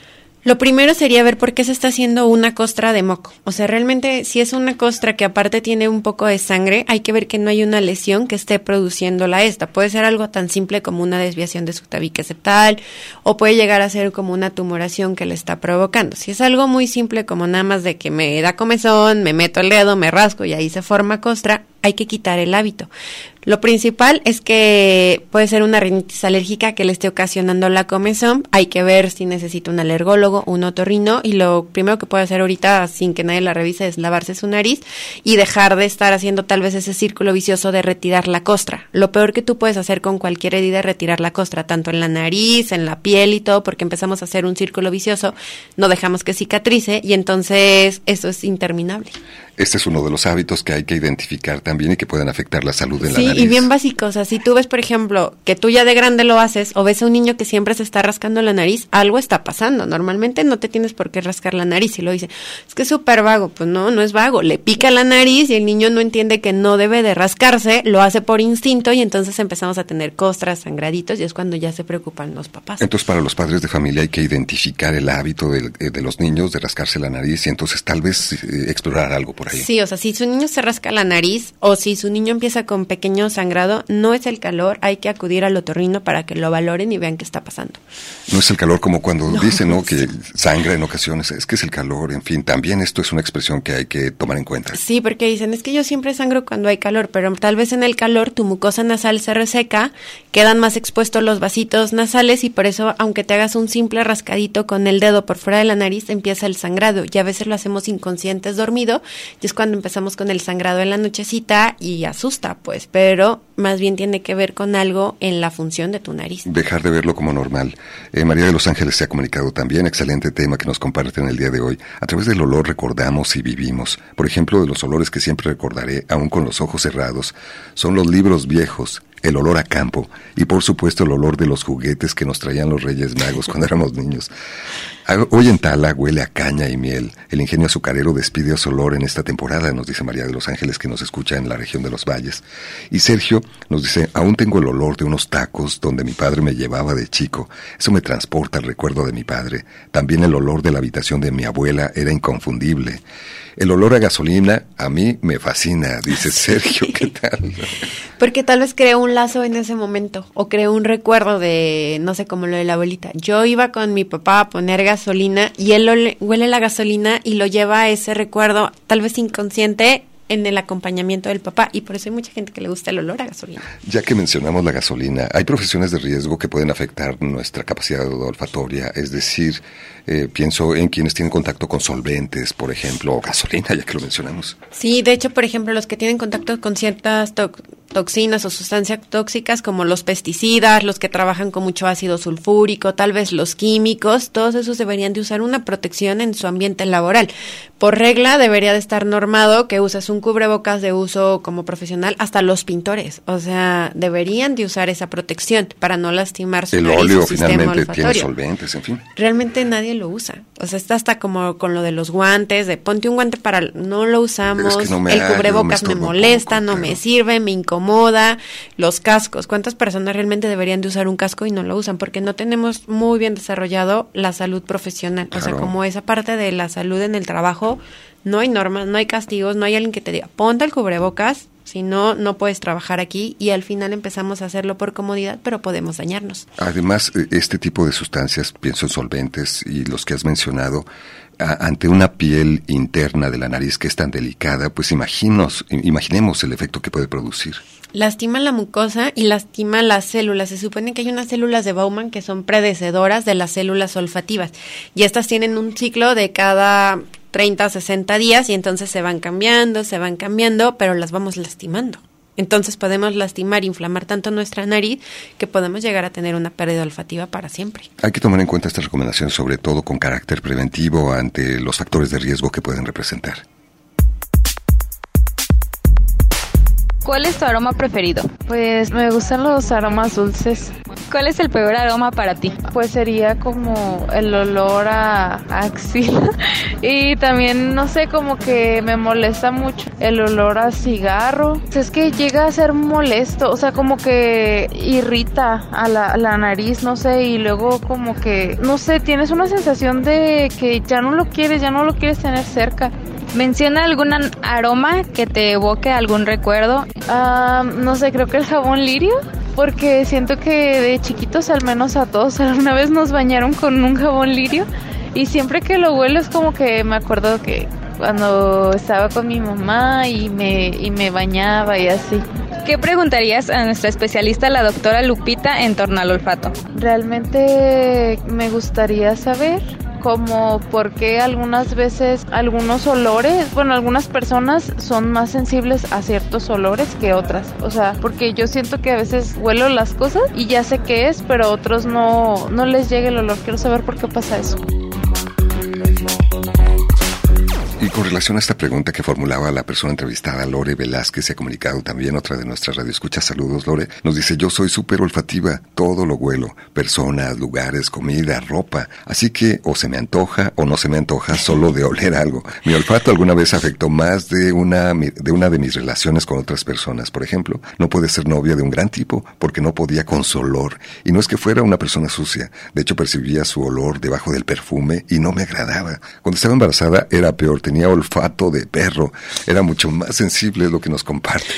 Lo primero sería ver por qué se está haciendo una costra de moco. O sea, realmente si es una costra que aparte tiene un poco de sangre, hay que ver que no hay una lesión que esté produciéndola esta. Puede ser algo tan simple como una desviación de su tabique septal o puede llegar a ser como una tumoración que le está provocando. Si es algo muy simple como nada más de que me da comezón, me meto el dedo, me rasco y ahí se forma costra, hay que quitar el hábito. Lo principal es que puede ser una rinitis alérgica que le esté ocasionando la comezón. Hay que ver si necesita un alergólogo, un otorrino y lo primero que puede hacer ahorita sin que nadie la revise es lavarse su nariz y dejar de estar haciendo tal vez ese círculo vicioso de retirar la costra. Lo peor que tú puedes hacer con cualquier herida es retirar la costra, tanto en la nariz, en la piel y todo, porque empezamos a hacer un círculo vicioso, no dejamos que cicatrice y entonces eso es interminable. Este es uno de los hábitos que hay que identificar también y que pueden afectar la salud en Sí, la nariz. y bien básico. O sea, si tú ves, por ejemplo, que tú ya de grande lo haces o ves a un niño que siempre se está rascando la nariz, algo está pasando. Normalmente no te tienes por qué rascar la nariz. Y lo dice, es que es súper vago. Pues no, no es vago. Le pica la nariz y el niño no entiende que no debe de rascarse, lo hace por instinto y entonces empezamos a tener costras, sangraditos y es cuando ya se preocupan los papás. Entonces, para los padres de familia hay que identificar el hábito de, eh, de los niños de rascarse la nariz y entonces tal vez eh, explorar algo por ahí. Sí, o sea, si su niño se rasca la nariz o si su niño empieza con pequeño sangrado, no es el calor, hay que acudir al otorrino para que lo valoren y vean qué está pasando. No es el calor como cuando dicen, ¿no? Que sangra en ocasiones. Es que es el calor, en fin. También esto es una expresión que hay que tomar en cuenta. Sí, porque dicen, es que yo siempre sangro cuando hay calor, pero tal vez en el calor tu mucosa nasal se reseca, quedan más expuestos los vasitos nasales y por eso, aunque te hagas un simple rascadito con el dedo por fuera de la nariz, empieza el sangrado. Y a veces lo hacemos inconscientes dormido es cuando empezamos con el sangrado en la nochecita y asusta, pues, pero más bien tiene que ver con algo en la función de tu nariz. Dejar de verlo como normal. Eh, María de los Ángeles se ha comunicado también, excelente tema que nos comparten el día de hoy. A través del olor recordamos y vivimos. Por ejemplo, de los olores que siempre recordaré, aún con los ojos cerrados, son los libros viejos, el olor a campo y por supuesto el olor de los juguetes que nos traían los Reyes Magos cuando éramos niños. Ah, Hoy en Tala huele a caña y miel. El ingenio azucarero despide su olor en esta temporada, nos dice María de los Ángeles que nos escucha en la región de los valles. Y Sergio nos dice, aún tengo el olor de unos tacos donde mi padre me llevaba de chico. Eso me transporta al recuerdo de mi padre. También el olor de la habitación de mi abuela era inconfundible. El olor a gasolina a mí me fascina, dice Sergio. ¿Qué tal? Porque tal vez creó un lazo en ese momento o creó un recuerdo de, no sé, como lo de la abuelita. Yo iba con mi papá a poner gasolina y él huele la gasolina y lo lleva a ese recuerdo, tal vez inconsciente, en el acompañamiento del papá. Y por eso hay mucha gente que le gusta el olor a gasolina. Ya que mencionamos la gasolina, hay profesiones de riesgo que pueden afectar nuestra capacidad olfatoria, es decir, eh, pienso en quienes tienen contacto con solventes, por ejemplo, o gasolina, ya que lo mencionamos. Sí, de hecho, por ejemplo, los que tienen contacto con ciertas to- toxinas o sustancias tóxicas como los pesticidas, los que trabajan con mucho ácido sulfúrico, tal vez los químicos, todos esos deberían de usar una protección en su ambiente laboral. Por regla debería de estar normado que uses un cubrebocas de uso como profesional hasta los pintores, o sea, deberían de usar esa protección para no lastimar su El nariz, óleo su finalmente tiene solventes, en fin. realmente nadie lo usa. O sea, está hasta como con lo de los guantes, de ponte un guante para... No lo usamos, Pero es que no me el cubrebocas me molesta, poco, no me sirve, me incomoda, los cascos. ¿Cuántas personas realmente deberían de usar un casco y no lo usan? Porque no tenemos muy bien desarrollado la salud profesional. O sea, como esa parte de la salud en el trabajo, no hay normas, no hay castigos, no hay alguien que te diga, ponte el cubrebocas, si no, no puedes trabajar aquí y al final empezamos a hacerlo por comodidad, pero podemos dañarnos. Además, eh, este tipo de sustancias, pienso en solventes y los que has mencionado, ante una piel interna de la nariz que es tan delicada, pues imaginos, imaginemos el efecto que puede producir. Lastima la mucosa y lastima las células. Se supone que hay unas células de Bauman que son predecedoras de las células olfativas. Y estas tienen un ciclo de cada 30 a 60 días y entonces se van cambiando, se van cambiando, pero las vamos lastimando. Entonces podemos lastimar, inflamar tanto nuestra nariz que podemos llegar a tener una pérdida olfativa para siempre. Hay que tomar en cuenta estas recomendaciones, sobre todo con carácter preventivo ante los factores de riesgo que pueden representar. ¿Cuál es tu aroma preferido? Pues me gustan los aromas dulces. ¿Cuál es el peor aroma para ti? Pues sería como el olor a axila. y también, no sé, como que me molesta mucho el olor a cigarro. Es que llega a ser molesto, o sea, como que irrita a la, a la nariz, no sé, y luego como que, no sé, tienes una sensación de que ya no lo quieres, ya no lo quieres tener cerca. Menciona algún aroma que te evoque algún recuerdo. Ah, no sé, creo que el jabón lirio. Porque siento que de chiquitos, al menos a todos, alguna vez nos bañaron con un jabón lirio. Y siempre que lo huelo es como que me acuerdo que cuando estaba con mi mamá y me, y me bañaba y así. ¿Qué preguntarías a nuestra especialista, la doctora Lupita, en torno al olfato? Realmente me gustaría saber como por qué algunas veces algunos olores, bueno, algunas personas son más sensibles a ciertos olores que otras. O sea, porque yo siento que a veces huelo las cosas y ya sé qué es, pero otros no, no les llega el olor. Quiero saber por qué pasa eso. Con relación a esta pregunta que formulaba la persona entrevistada, Lore Velázquez, se ha comunicado también otra de nuestras radioescuchas. Saludos, Lore. Nos dice, yo soy súper olfativa, todo lo huelo, personas, lugares, comida, ropa. Así que o se me antoja o no se me antoja solo de oler algo. Mi olfato alguna vez afectó más de una, de una de mis relaciones con otras personas. Por ejemplo, no puede ser novia de un gran tipo porque no podía con su olor. Y no es que fuera una persona sucia. De hecho, percibía su olor debajo del perfume y no me agradaba. Cuando estaba embarazada era peor olfato de perro, era mucho más sensible lo que nos comparte.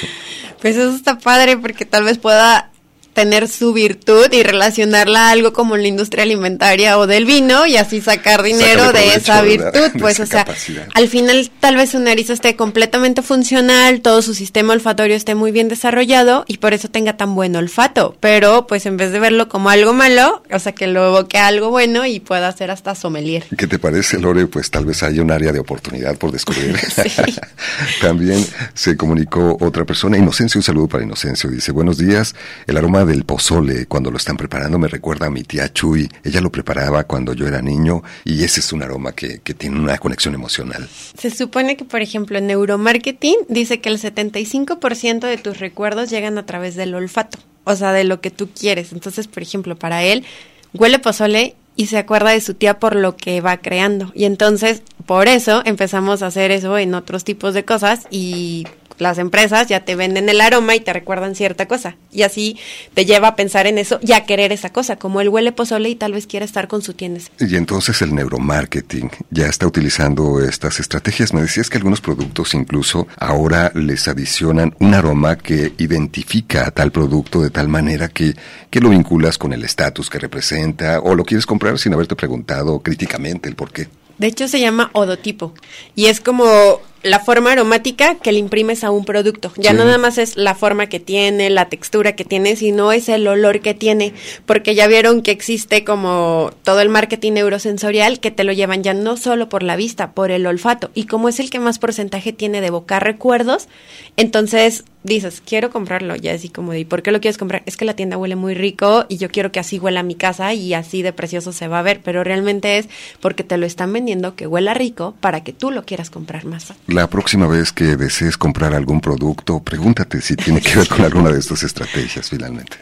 Pues eso está padre porque tal vez pueda tener su virtud y relacionarla a algo como la industria alimentaria o del vino y así sacar dinero de esa virtud. pues, o sea, al final tal vez su nariz esté completamente funcional, todo su sistema olfatorio esté muy bien desarrollado y por eso tenga tan buen olfato. Pero, pues, en vez de verlo como algo malo, o sea, que lo evoque algo bueno y pueda ser hasta sommelier. ¿Qué te parece, Lore? Pues tal vez haya un área de oportunidad por descubrir. También se comunicó otra persona, Inocencio, un saludo para Inocencio. Dice, buenos días, el aroma del pozole cuando lo están preparando me recuerda a mi tía Chuy. Ella lo preparaba cuando yo era niño y ese es un aroma que, que tiene una conexión emocional. Se supone que, por ejemplo, en neuromarketing dice que el 75% de tus recuerdos llegan a través del olfato, o sea, de lo que tú quieres. Entonces, por ejemplo, para él, huele pozole y se acuerda de su tía por lo que va creando. Y entonces, por eso empezamos a hacer eso en otros tipos de cosas y las empresas ya te venden el aroma y te recuerdan cierta cosa. Y así te lleva a pensar en eso y a querer esa cosa, como él huele pozole y tal vez quiera estar con su tienda. Y entonces el neuromarketing ya está utilizando estas estrategias. Me decías que algunos productos incluso ahora les adicionan un aroma que identifica a tal producto de tal manera que, que lo vinculas con el estatus que representa o lo quieres comprar sin haberte preguntado críticamente el por qué. De hecho se llama odotipo y es como la forma aromática que le imprimes a un producto. Ya no nada más es la forma que tiene, la textura que tiene, sino es el olor que tiene, porque ya vieron que existe como todo el marketing neurosensorial que te lo llevan ya no solo por la vista, por el olfato. Y como es el que más porcentaje tiene de evocar recuerdos, entonces dices, quiero comprarlo, ya así como de, ¿por qué lo quieres comprar? Es que la tienda huele muy rico y yo quiero que así huela mi casa y así de precioso se va a ver, pero realmente es porque te lo están vendiendo que huela rico para que tú lo quieras comprar más. La próxima vez que desees comprar algún producto, pregúntate si tiene que ver con alguna de estas estrategias finalmente.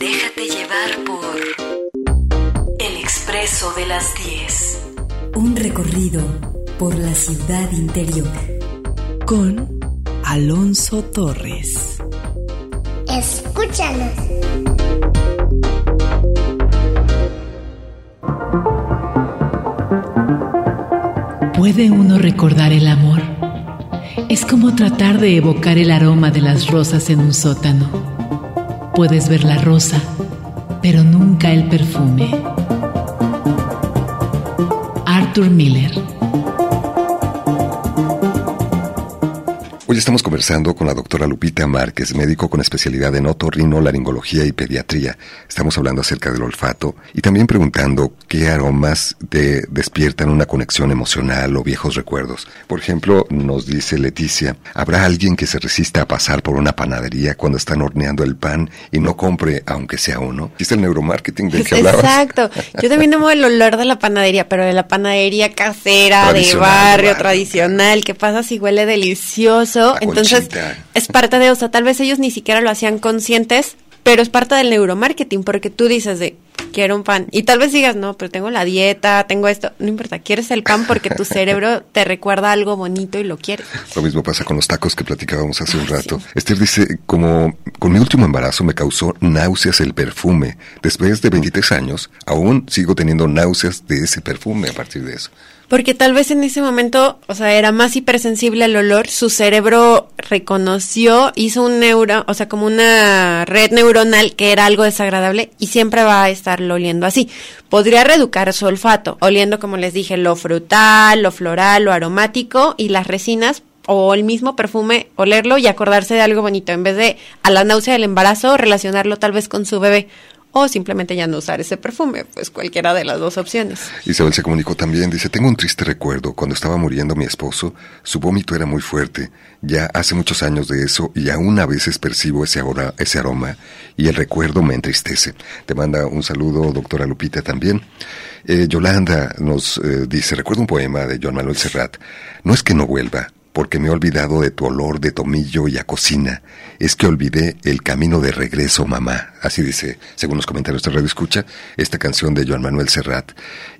Déjate llevar por El Expreso de las 10. Un recorrido por la ciudad interior. Con Alonso Torres. Escúchanos. ¿Puede uno recordar el amor? Es como tratar de evocar el aroma de las rosas en un sótano. Puedes ver la rosa, pero nunca el perfume. Arthur Miller Hoy estamos conversando con la doctora Lupita Márquez, médico con especialidad en otorrino, laringología y pediatría. Estamos hablando acerca del olfato y también preguntando qué aromas te despiertan una conexión emocional o viejos recuerdos. Por ejemplo, nos dice Leticia, ¿habrá alguien que se resista a pasar por una panadería cuando están horneando el pan y no compre aunque sea uno? ¿Es el neuromarketing del que hablabas? Exacto. Yo también amo el olor de la panadería, pero de la panadería casera, de barrio, de barrio. tradicional, que pasa si huele delicioso. Entonces, es parte de, o sea, tal vez ellos ni siquiera lo hacían conscientes, pero es parte del neuromarketing, porque tú dices de, quiero un pan, y tal vez digas, no, pero tengo la dieta, tengo esto, no importa, quieres el pan porque tu cerebro te recuerda algo bonito y lo quieres. Lo mismo pasa con los tacos que platicábamos hace un rato. Esther dice, como con mi último embarazo me causó náuseas el perfume. Después de 23 años, aún sigo teniendo náuseas de ese perfume a partir de eso. Porque tal vez en ese momento, o sea, era más hipersensible al olor, su cerebro reconoció, hizo un neuro, o sea, como una red neuronal que era algo desagradable y siempre va a estarlo oliendo así. Podría reeducar su olfato, oliendo, como les dije, lo frutal, lo floral, lo aromático y las resinas o el mismo perfume, olerlo y acordarse de algo bonito, en vez de a la náusea del embarazo, relacionarlo tal vez con su bebé o simplemente ya no usar ese perfume, pues cualquiera de las dos opciones. Isabel se comunicó también, dice, tengo un triste recuerdo. Cuando estaba muriendo mi esposo, su vómito era muy fuerte. Ya hace muchos años de eso y aún a veces percibo ese, ese aroma y el recuerdo me entristece. Te manda un saludo, doctora Lupita, también. Eh, Yolanda nos eh, dice, recuerdo un poema de Joan Manuel Serrat. No es que no vuelva, porque me he olvidado de tu olor de tomillo y a cocina. Es que olvidé el camino de regreso, mamá. Así dice, según los comentarios de Radio Escucha, esta canción de Joan Manuel Serrat.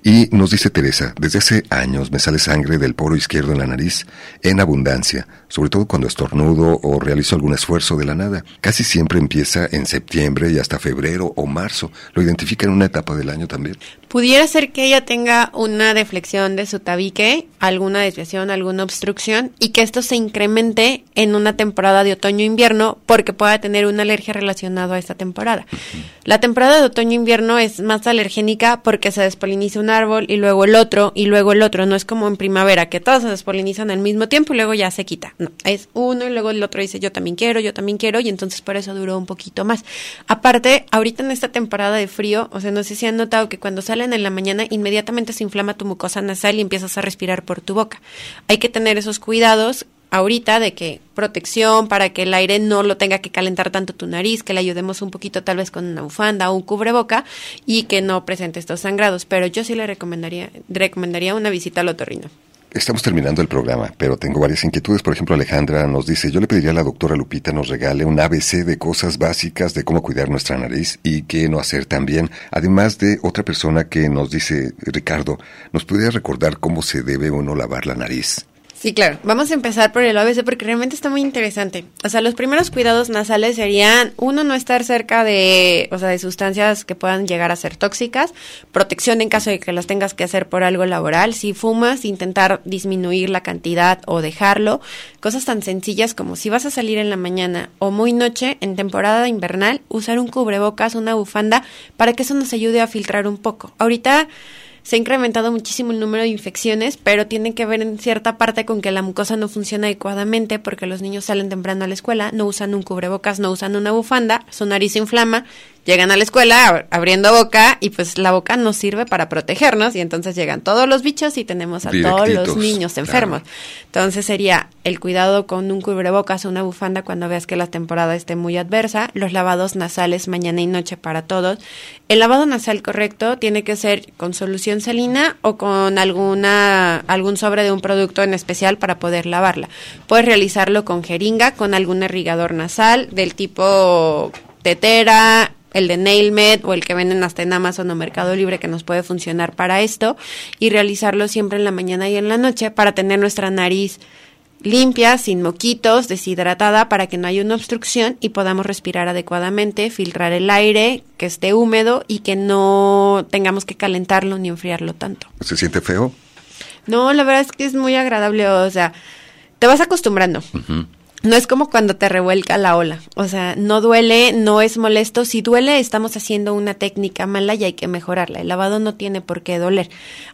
Y nos dice Teresa, desde hace años me sale sangre del poro izquierdo en la nariz en abundancia, sobre todo cuando estornudo o realizo algún esfuerzo de la nada. Casi siempre empieza en septiembre y hasta febrero o marzo. ¿Lo identifica en una etapa del año también? Pudiera ser que ella tenga una deflexión de su tabique, alguna desviación, alguna obstrucción y que esto se incremente en una temporada de otoño-invierno porque pueda tener una alergia relacionada a esta temporada. La temporada de otoño-invierno es más alergénica porque se despoliniza un árbol y luego el otro y luego el otro. No es como en primavera que todos se despolinizan al mismo tiempo y luego ya se quita. No, es uno y luego el otro dice yo también quiero, yo también quiero y entonces por eso duró un poquito más. Aparte, ahorita en esta temporada de frío, o sea, no sé si han notado que cuando salen en la mañana inmediatamente se inflama tu mucosa nasal y empiezas a respirar por tu boca. Hay que tener esos cuidados ahorita de que protección para que el aire no lo tenga que calentar tanto tu nariz, que le ayudemos un poquito tal vez con una bufanda o un cubreboca y que no presente estos sangrados, pero yo sí le recomendaría recomendaría una visita al otorrino. Estamos terminando el programa, pero tengo varias inquietudes. Por ejemplo, Alejandra nos dice, yo le pediría a la doctora Lupita nos regale un ABC de cosas básicas de cómo cuidar nuestra nariz y qué no hacer también. Además de otra persona que nos dice, Ricardo, ¿nos podría recordar cómo se debe uno lavar la nariz? Sí, claro. Vamos a empezar por el ABC porque realmente está muy interesante. O sea, los primeros cuidados nasales serían, uno, no estar cerca de, o sea, de sustancias que puedan llegar a ser tóxicas, protección en caso de que las tengas que hacer por algo laboral, si fumas, intentar disminuir la cantidad o dejarlo, cosas tan sencillas como si vas a salir en la mañana o muy noche, en temporada invernal, usar un cubrebocas, una bufanda, para que eso nos ayude a filtrar un poco. Ahorita se ha incrementado muchísimo el número de infecciones, pero tiene que ver en cierta parte con que la mucosa no funciona adecuadamente porque los niños salen temprano a la escuela, no usan un cubrebocas, no usan una bufanda, su nariz se inflama, llegan a la escuela ab- abriendo boca y pues la boca nos sirve para protegernos y entonces llegan todos los bichos y tenemos a todos los niños claro. enfermos. Entonces sería el cuidado con un cubrebocas o una bufanda cuando veas que la temporada esté muy adversa, los lavados nasales mañana y noche para todos. El lavado nasal correcto tiene que ser con solución salina o con alguna algún sobre de un producto en especial para poder lavarla. Puedes realizarlo con jeringa, con algún irrigador nasal del tipo tetera, el de NailMed o el que venden hasta en Amazon o Mercado Libre que nos puede funcionar para esto y realizarlo siempre en la mañana y en la noche para tener nuestra nariz limpia, sin moquitos, deshidratada para que no haya una obstrucción y podamos respirar adecuadamente, filtrar el aire, que esté húmedo y que no tengamos que calentarlo ni enfriarlo tanto. ¿Se siente feo? No, la verdad es que es muy agradable, o sea, te vas acostumbrando. No es como cuando te revuelca la ola. O sea, no duele, no es molesto. Si duele, estamos haciendo una técnica mala y hay que mejorarla. El lavado no tiene por qué doler.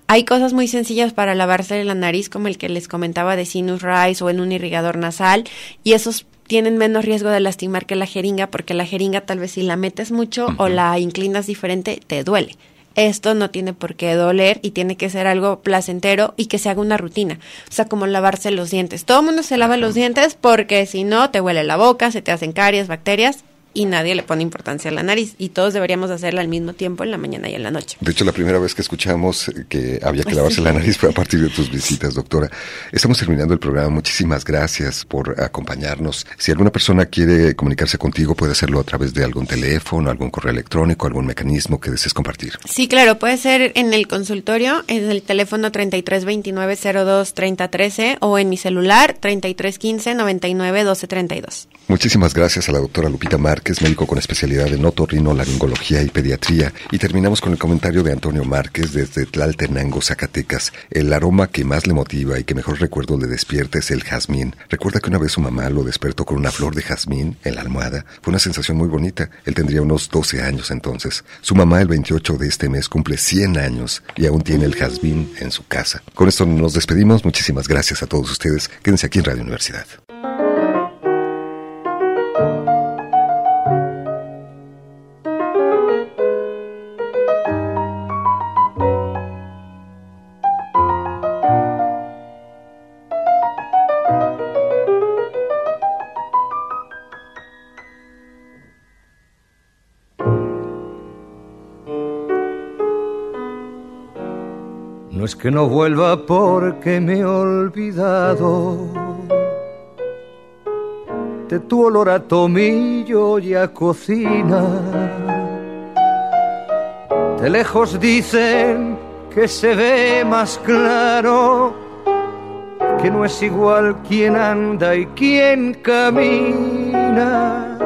Hay cosas muy sencillas para lavarse la nariz, como el que les comentaba de Sinus Rice o en un irrigador nasal, y esos tienen menos riesgo de lastimar que la jeringa, porque la jeringa tal vez si la metes mucho o la inclinas diferente, te duele esto no tiene por qué doler y tiene que ser algo placentero y que se haga una rutina. O sea, como lavarse los dientes. Todo el mundo se lava los dientes porque si no, te huele la boca, se te hacen caries, bacterias y nadie le pone importancia a la nariz y todos deberíamos hacerla al mismo tiempo en la mañana y en la noche. De hecho, la primera vez que escuchamos que había que lavarse la nariz fue a partir de tus visitas, doctora. Estamos terminando el programa. Muchísimas gracias por acompañarnos. Si alguna persona quiere comunicarse contigo, puede hacerlo a través de algún teléfono, algún correo electrónico, algún mecanismo que desees compartir. Sí, claro, puede ser en el consultorio, en el teléfono 3329023013 o en mi celular 3315991232. Muchísimas gracias a la doctora Lupita Márquez, médico con especialidad en otorrinolaringología y pediatría. Y terminamos con el comentario de Antonio Márquez desde Tlaltenango, Zacatecas. El aroma que más le motiva y que mejor recuerdo le despierta es el jazmín. Recuerda que una vez su mamá lo despertó con una flor de jazmín en la almohada. Fue una sensación muy bonita. Él tendría unos 12 años entonces. Su mamá el 28 de este mes cumple 100 años y aún tiene el jazmín en su casa. Con esto nos despedimos. Muchísimas gracias a todos ustedes. Quédense aquí en Radio Universidad. No es que no vuelva porque me he olvidado de tu olor a tomillo y a cocina. De lejos dicen que se ve más claro, que no es igual quien anda y quien camina.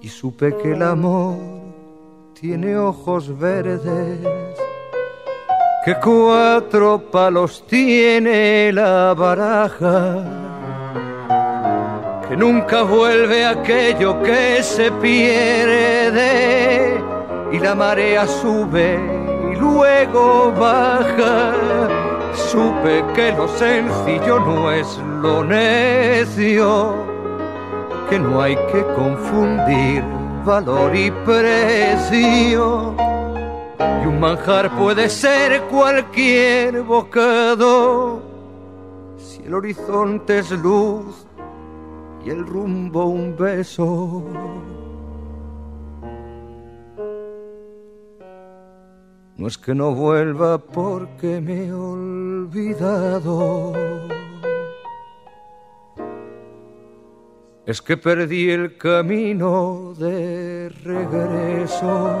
Y supe que el amor tiene ojos verdes que cuatro palos tiene la baraja, que nunca vuelve aquello que se pierde y la marea sube y luego baja. Supe que lo sencillo no es lo necio, que no hay que confundir valor y precio y un manjar puede ser cualquier bocado si el horizonte es luz y el rumbo un beso. No es que no vuelva porque me he olvidado. Es que perdí el camino de regreso.